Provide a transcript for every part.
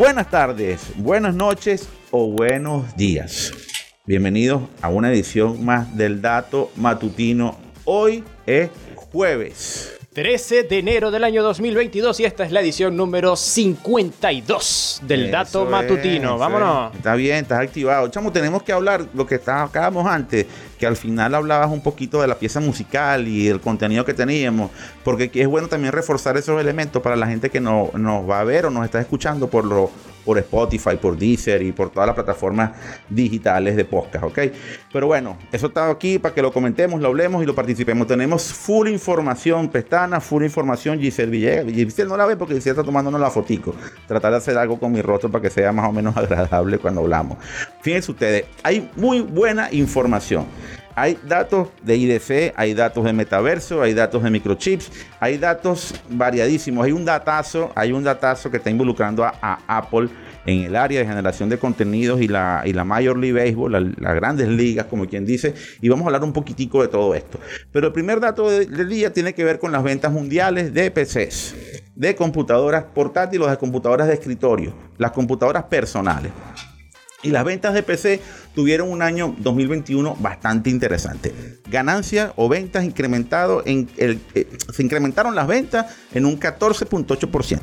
Buenas tardes, buenas noches o buenos días. Bienvenidos a una edición más del Dato Matutino. Hoy es jueves. 13 de enero del año 2022 y esta es la edición número 52 del Eso Dato es, Matutino. Vámonos. es. Está bien, estás activado. Chamo, tenemos que hablar lo que estábamos antes, que al final hablabas un poquito de la pieza musical y el contenido que teníamos, porque es bueno también reforzar esos elementos para la gente que no, nos va a ver o nos está escuchando por lo por Spotify, por Deezer y por todas las plataformas digitales de podcast, ¿ok? Pero bueno, eso está aquí para que lo comentemos, lo hablemos y lo participemos. Tenemos full información, pestana, full información, Giselle Villegas. Giselle no la ve porque Giselle está tomándonos la fotico. Tratar de hacer algo con mi rostro para que sea más o menos agradable cuando hablamos. Fíjense ustedes, hay muy buena información. Hay datos de IDC, hay datos de metaverso, hay datos de microchips, hay datos variadísimos. Hay un datazo, hay un datazo que está involucrando a, a Apple en el área de generación de contenidos y la, la Major League Baseball, la- las grandes ligas, como quien dice, y vamos a hablar un poquitico de todo esto. Pero el primer dato de- del día tiene que ver con las ventas mundiales de PCs, de computadoras portátiles, de computadoras de escritorio, las computadoras personales. Y las ventas de PC tuvieron un año 2021 bastante interesante. Ganancias o ventas incrementado en eh, se incrementaron las ventas en un 14.8%.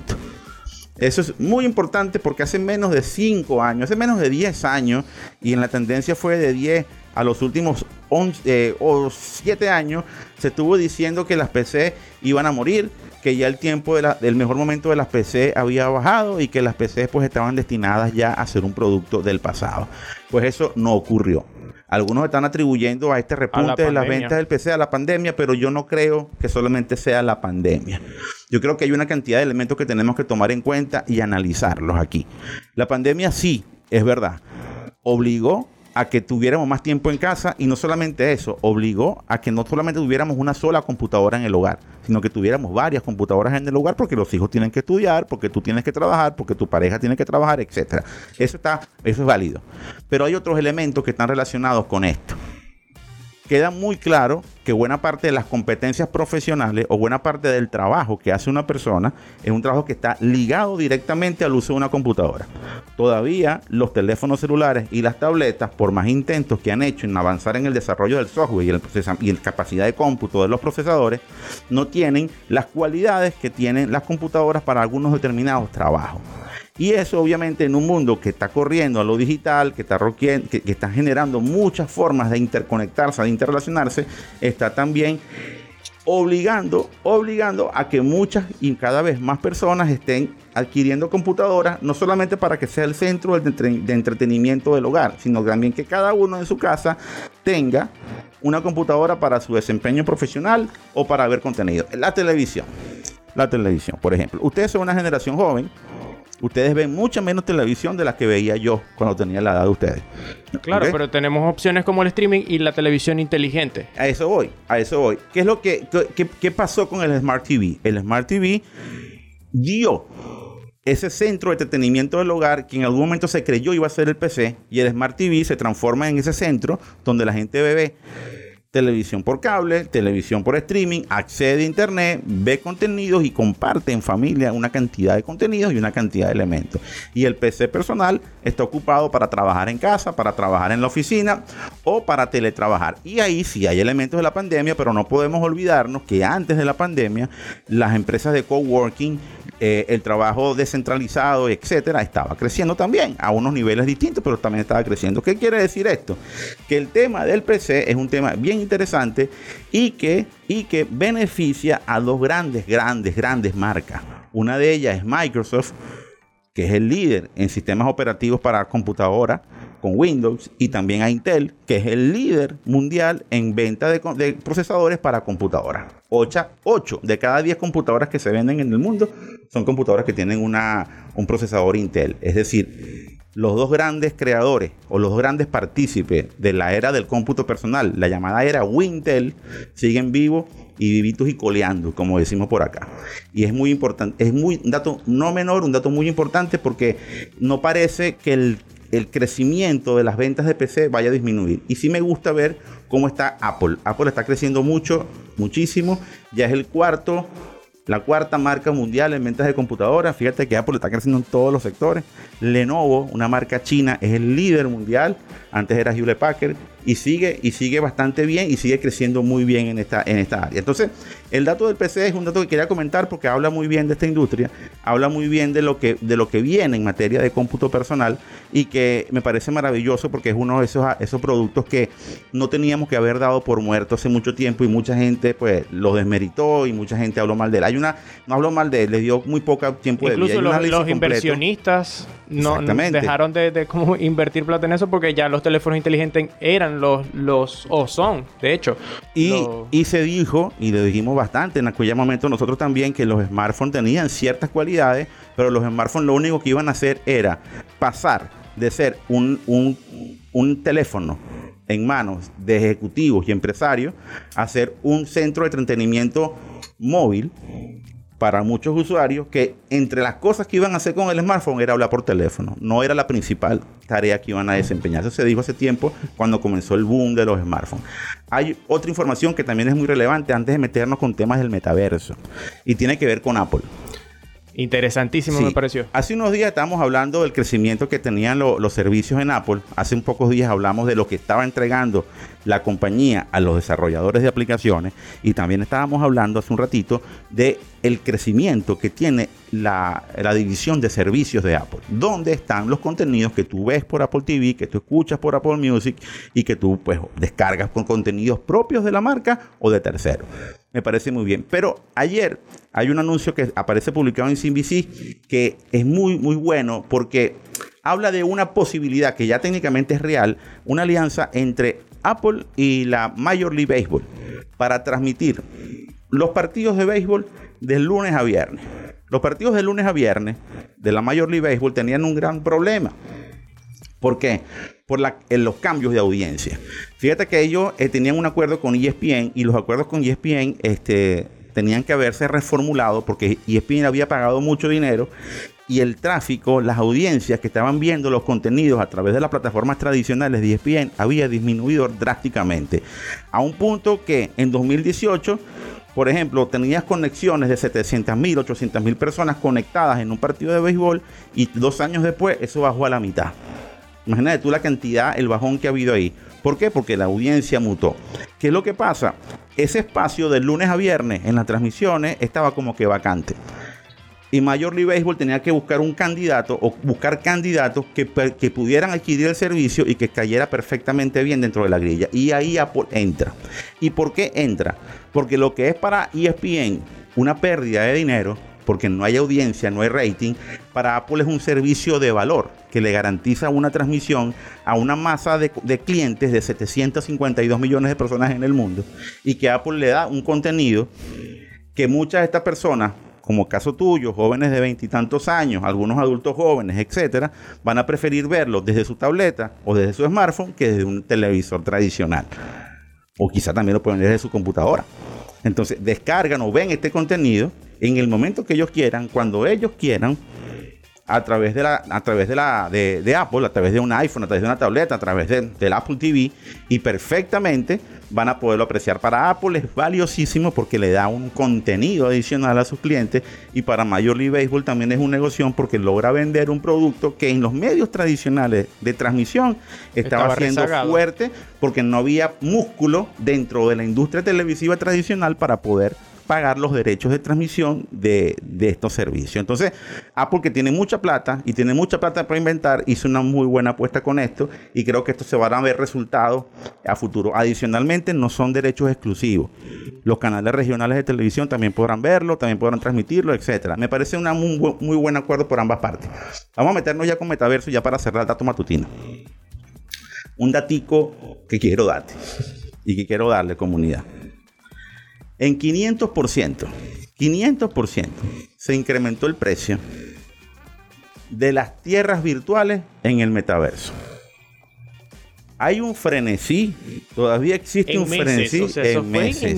Eso es muy importante porque hace menos de 5 años, hace menos de 10 años, y en la tendencia fue de 10 a los últimos 11 eh, o 7 años, se estuvo diciendo que las PC iban a morir, que ya el tiempo de la- del mejor momento de las PC había bajado y que las PC pues estaban destinadas ya a ser un producto del pasado. Pues eso no ocurrió. Algunos están atribuyendo a este repunte de las ventas del PC a la pandemia, pero yo no creo que solamente sea la pandemia. Yo creo que hay una cantidad de elementos que tenemos que tomar en cuenta y analizarlos aquí. La pandemia sí, es verdad, obligó a que tuviéramos más tiempo en casa y no solamente eso, obligó a que no solamente tuviéramos una sola computadora en el hogar, sino que tuviéramos varias computadoras en el hogar porque los hijos tienen que estudiar, porque tú tienes que trabajar, porque tu pareja tiene que trabajar, etcétera. Eso está eso es válido. Pero hay otros elementos que están relacionados con esto queda muy claro que buena parte de las competencias profesionales o buena parte del trabajo que hace una persona es un trabajo que está ligado directamente al uso de una computadora. Todavía los teléfonos celulares y las tabletas, por más intentos que han hecho en avanzar en el desarrollo del software y el y la capacidad de cómputo de los procesadores, no tienen las cualidades que tienen las computadoras para algunos determinados trabajos. Y eso obviamente en un mundo que está corriendo a lo digital, que está, que, está generando muchas formas de interconectarse, de interrelacionarse, está también obligando, obligando a que muchas y cada vez más personas estén adquiriendo computadoras, no solamente para que sea el centro de entretenimiento del hogar, sino también que cada uno en su casa tenga una computadora para su desempeño profesional o para ver contenido. La televisión, la televisión, por ejemplo. Ustedes son una generación joven, ustedes ven mucha menos televisión de la que veía yo cuando tenía la edad de ustedes. Claro, pero tenemos opciones como el streaming y la televisión inteligente. A eso voy, a eso voy. ¿Qué es lo que, qué, qué pasó con el Smart TV? El Smart TV dio ese centro de entretenimiento del hogar que en algún momento se creyó iba a ser el PC y el Smart TV se transforma en ese centro donde la gente ve televisión por cable, televisión por streaming, accede a internet, ve contenidos y comparte en familia una cantidad de contenidos y una cantidad de elementos. Y el PC personal está ocupado para trabajar en casa, para trabajar en la oficina o para teletrabajar. Y ahí sí hay elementos de la pandemia, pero no podemos olvidarnos que antes de la pandemia las empresas de coworking eh, el trabajo descentralizado, etcétera, estaba creciendo también a unos niveles distintos, pero también estaba creciendo. ¿Qué quiere decir esto? Que el tema del PC es un tema bien interesante y que, y que beneficia a dos grandes, grandes, grandes marcas. Una de ellas es Microsoft, que es el líder en sistemas operativos para computadora con Windows, y también a Intel, que es el líder mundial en venta de, procesadores para computadoras. 8, de cada 10 computadoras que se venden en el mundo son computadoras que tienen una, un procesador Intel. Es decir, los dos grandes creadores o los dos grandes partícipes de la era del cómputo personal, la llamada era Wintel, siguen vivos y vivitos y coleando, como decimos por acá. Y es muy importante, es muy un dato no menor, un dato muy importante porque no parece que el, el crecimiento de las ventas de PC vaya a disminuir. Y sí me gusta ver cómo está Apple. Apple está creciendo mucho, muchísimo. Ya es el cuarto la cuarta marca mundial en ventas de computadoras. Fíjate que Apple está creciendo en todos los sectores. Lenovo, una marca china, es el líder mundial. Antes era Hewlett Packard y sigue y sigue bastante bien y sigue creciendo muy bien en esta, en esta área. Entonces, el dato del PC es un dato que quería comentar porque habla muy bien de esta industria, habla muy bien de lo que, de lo que viene en materia de cómputo personal y que me parece maravilloso porque es uno de esos, esos productos que no teníamos que haber dado por muerto hace mucho tiempo y mucha gente pues lo desmeritó y mucha gente habló mal de él. Hay una, no habló mal de él, le dio muy poco tiempo de vida. Incluso los, inversionistas no dejaron de, de invertir plata en eso porque ya los teléfonos inteligentes eran los, los o son, de hecho. Y, se dijo, y le dijimos bastante en aquel momento nosotros también, que los smartphones tenían ciertas cualidades, pero los smartphones lo único que iban a hacer era pasar de ser un, un, un teléfono en manos de ejecutivos y empresarios a ser un centro de entretenimiento móvil para muchos usuarios que entre las cosas que iban a hacer con el smartphone era hablar por teléfono. No era la principal tarea que iban a desempeñar. Eso se dijo hace tiempo cuando comenzó el boom de los smartphones. Hay otra información que también es muy relevante antes de meternos con temas del metaverso y tiene que ver con Apple. Interesantísimo me pareció. Hace unos días estábamos hablando del crecimiento que tenían los servicios en Apple. Hace un pocos días hablamos de lo que estaba entregando la compañía a los desarrolladores de aplicaciones y también estábamos hablando hace un ratito de el crecimiento que tiene la, división de servicios de Apple, donde están los contenidos que tú ves por Apple TV, que tú escuchas por Apple Music y que tú pues descargas con contenidos propios de la marca o de terceros. Me parece muy bien. Pero ayer hay un anuncio que aparece publicado en CNBC que es muy muy bueno porque habla de una posibilidad que ya técnicamente es real, una alianza entre Apple y la Major League Baseball para transmitir los partidos de béisbol de lunes a viernes. Los partidos de lunes a viernes de la Major League Baseball tenían un gran problema. ¿Por qué? Por los cambios de audiencia. Fíjate que ellos eh, tenían un acuerdo con ESPN y los acuerdos con ESPN este, tenían que haberse reformulado porque ESPN había pagado mucho dinero y el tráfico, las audiencias que estaban viendo los contenidos a través de las plataformas tradicionales de ESPN había disminuido drásticamente. A un punto que en 2018, por ejemplo, tenías conexiones de 700 mil, 800 mil personas conectadas en un partido de béisbol y dos años después eso bajó a la mitad. Imagínate tú la cantidad, el bajón que ha habido ahí. ¿Por qué? Porque la audiencia mutó. ¿Qué es lo que pasa? Ese espacio de lunes a viernes en las transmisiones estaba como que vacante y Major League Baseball tenía que buscar un candidato o buscar candidatos que, que, pudieran adquirir el servicio y que cayera perfectamente bien dentro de la grilla. Y ahí Apple entra. ¿Y por qué entra? Porque lo que es para ESPN una pérdida de dinero, porque no hay audiencia, no hay rating, para Apple es un servicio de valor que le garantiza una transmisión a una masa de, de clientes de 752 millones de personas en el mundo y que Apple le da un contenido que muchas de estas personas como caso tuyo, jóvenes de veintitantos años, algunos adultos jóvenes, etcétera, van a preferir verlo desde su tableta o desde su smartphone que desde un televisor tradicional. O quizá también lo pueden ver desde su computadora. Entonces, descargan o ven este contenido en el momento que ellos quieran, cuando ellos quieran, a través de la, a través de la de, Apple, a través de un iPhone, a través de una tableta, a través del Apple TV y perfectamente van a poderlo apreciar. Para Apple es valiosísimo porque le da un contenido adicional a sus clientes y para Major League Baseball también es un negocio porque logra vender un producto que en los medios tradicionales de transmisión estaba, siendo fuerte porque no había músculo dentro de la industria televisiva tradicional para poder pagar los derechos de transmisión de, estos servicios. Entonces, Apple que tiene mucha plata y tiene mucha plata para inventar, hizo una muy buena apuesta con esto y creo que esto se van a ver resultados a futuro. Adicionalmente, no son derechos exclusivos. Los canales regionales de televisión también podrán verlo, también podrán transmitirlo, etcétera. Me parece un muy, buen acuerdo por ambas partes. Vamos a meternos ya con metaverso ya para cerrar el dato matutino. Un datico que quiero darte y que quiero darle comunidad en 500%, 500% se incrementó el precio de las tierras virtuales en el metaverso. Hay un frenesí, todavía existe un frenesí en, meses.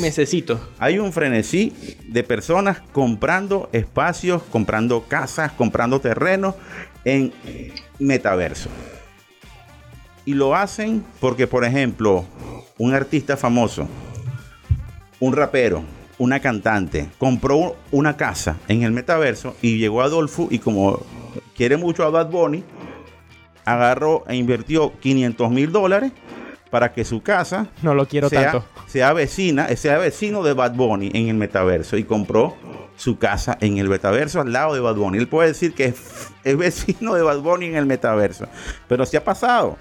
Hay un frenesí de personas comprando espacios, comprando casas, comprando terrenos en metaverso. Y lo hacen porque, por ejemplo, un artista famoso un rapero una cantante compró una casa en el metaverso y llegó Adolfo y como quiere mucho a Bad Bunny, agarró e invirtió 500 mil dólares para que su casa no lo quiero sea, tanto. sea vecina, sea vecino de Bad Bunny en el metaverso y compró su casa en el metaverso al lado de Bad Bunny. Él puede decir que es, vecino de Bad Bunny en el metaverso, pero así ha pasado,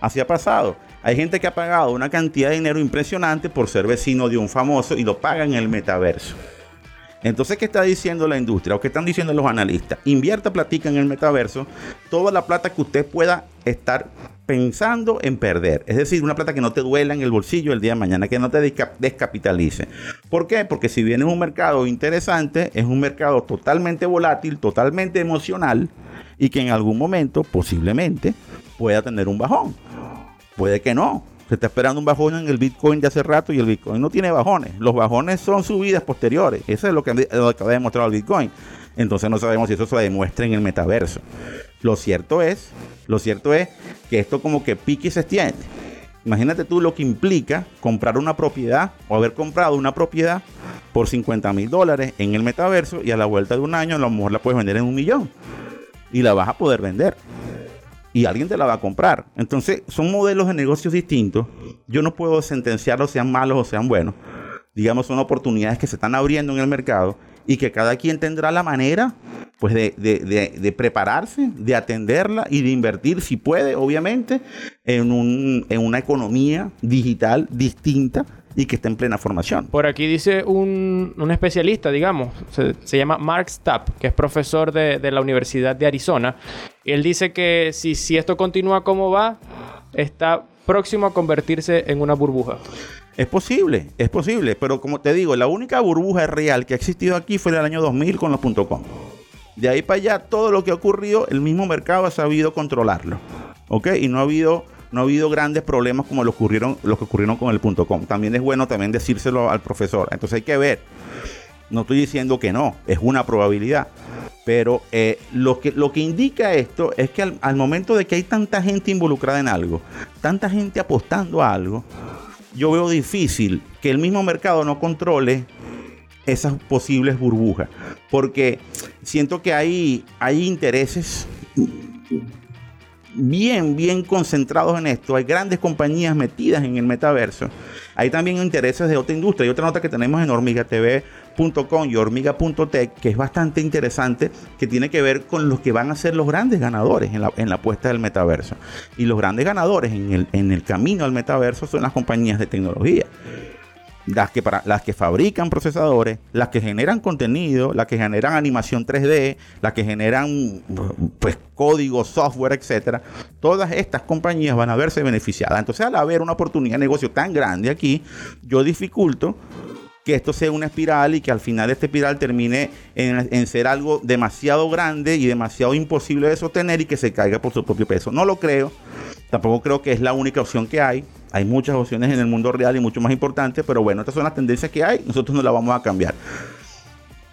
así ha pasado. Hay gente que ha pagado una cantidad de dinero impresionante por ser vecino de un famoso y lo paga en el metaverso. Entonces, ¿qué está diciendo la industria o qué están diciendo los analistas? Invierta platica en el metaverso, toda la plata que usted pueda estar pensando en perder. Es decir, una plata que no te duela en el bolsillo el día de mañana, que no te descapitalice. ¿Por qué? Porque si bien es un mercado interesante, es un mercado totalmente volátil, totalmente emocional y que en algún momento, posiblemente, pueda tener un bajón. Puede que no, se está esperando un bajón en el Bitcoin de hace rato y el Bitcoin no tiene bajones. Los bajones son subidas posteriores. Eso es lo que, lo que ha demostrado el Bitcoin. Entonces no sabemos si eso se demuestra en el metaverso. Lo cierto es, lo cierto es que esto como que pique y se extiende. Imagínate tú lo que implica comprar una propiedad o haber comprado una propiedad por 50 mil dólares en el metaverso y a la vuelta de un año a lo mejor la puedes vender en un millón y la vas a poder vender y alguien te la va a comprar. Entonces, son modelos de negocios distintos. Yo no puedo sentenciarlos sean malos o sean buenos. Digamos, son oportunidades que se están abriendo en el mercado y que cada quien tendrá la manera pues de, prepararse, de atenderla y de invertir, si puede, obviamente, en una economía digital distinta y que está en plena formación. Por aquí dice un, un especialista, digamos, se, llama Mark Stapp, que es profesor de, de, la Universidad de Arizona. Él dice que si, si esto continúa como va, está próximo a convertirse en una burbuja. Es posible, es posible, pero como te digo, la única burbuja real que ha existido aquí fue en el año 2000 con los .com. De ahí para allá, todo lo que ha ocurrido, el mismo mercado ha sabido controlarlo. ¿Ok? Y no ha habido no ha habido grandes problemas como los, ocurrieron, que ocurrieron con el punto .com. También es bueno también decírselo al profesor. Entonces hay que ver. No estoy diciendo que no, es una probabilidad. Pero eh, lo, que, lo que indica esto es que al, momento de que hay tanta gente involucrada en algo, tanta gente apostando a algo, yo veo difícil que el mismo mercado no controle esas posibles burbujas. Porque siento que hay, hay intereses bien, bien concentrados en esto. Hay grandes compañías metidas en el metaverso. Hay también intereses de otra industria. Y otra nota que tenemos en hormigatv.com y hormiga.tech, que es bastante interesante, que tiene que ver con los que van a ser los grandes ganadores en la, en la apuesta del metaverso. Y los grandes ganadores en el, en el camino al metaverso son las compañías de tecnología las que, para, las que fabrican procesadores, las que generan contenido, las que generan animación 3D, las que generan pues, código, software, etcétera, todas estas compañías van a verse beneficiadas. Entonces, al haber una oportunidad de negocio tan grande aquí, yo dificulto que esto sea una espiral y que al final de esta espiral termine en, en, ser algo demasiado grande y demasiado imposible de sostener y que se caiga por su propio peso. No lo creo, tampoco creo que es la única opción que hay. Hay muchas opciones en el mundo real y mucho más importantes, pero bueno, estas son las tendencias que hay, nosotros no las vamos a cambiar.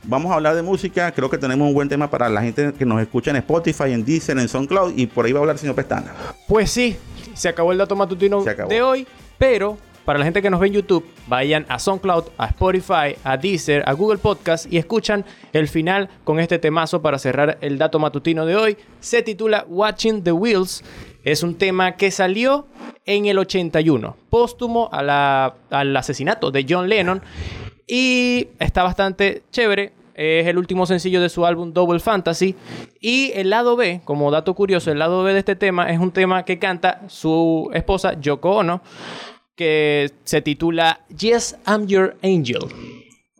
Vamos a hablar de música, creo que tenemos un buen tema para la gente que nos escucha en Spotify, en Deezer, en SoundCloud y por ahí va a hablar el señor Pestana. Pues sí, se acabó el dato matutino de hoy, pero para la gente que nos ve en YouTube, vayan a SoundCloud, a Spotify, a Deezer, a Google Podcast y escuchan el final con este temazo para cerrar el dato matutino de hoy. Se titula Watching the Wheels. Es un tema que salió en el 81, póstumo al asesinato de John Lennon. Y está bastante chévere. Es el último sencillo de su álbum Double Fantasy. Y el lado B, como dato curioso, el lado B de este tema es un tema que canta su esposa Yoko Ono, que se titula Yes, I'm Your Angel.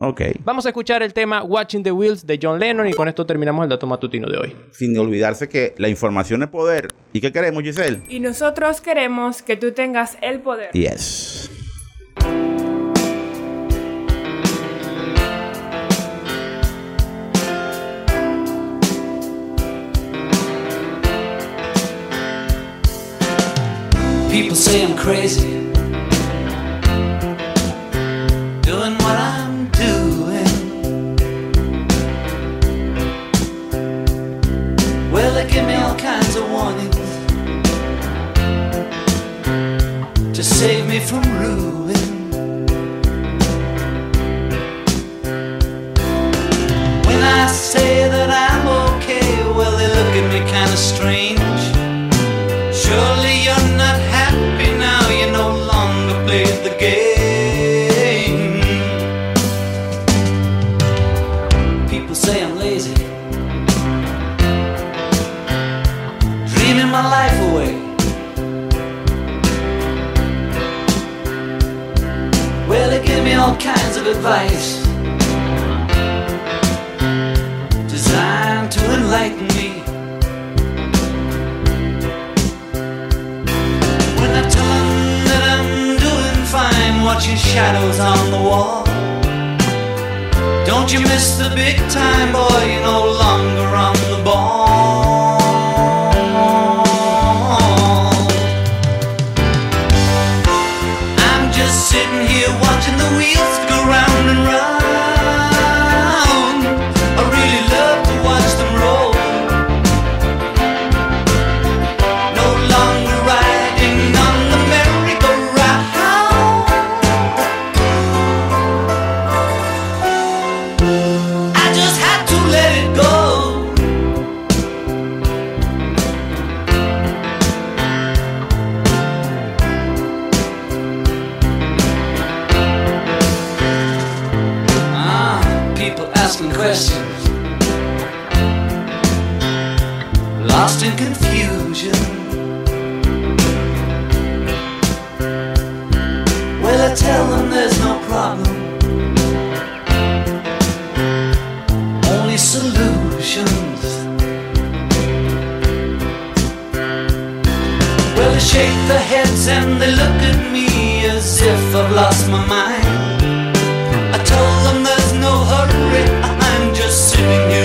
Ok. Vamos a escuchar el tema Watching the Wheels de John Lennon y con esto terminamos el dato matutino de hoy. Sin olvidarse que la información es poder. ¿Y qué queremos, Giselle? Y nosotros queremos que tú tengas el poder. Yes. People say I'm crazy. to save me from ruin. When I say that I'm okay, well, they look at me kinda strange. Surely you're not happy. advice designed to enlighten me. When I tell them that I'm doing fine, watching shadows on the wall. Don't you miss the big time, boy? You're no longer on minutes and they look at me as if I've lost my mind. I told them there's no hurry, I'm just sitting here.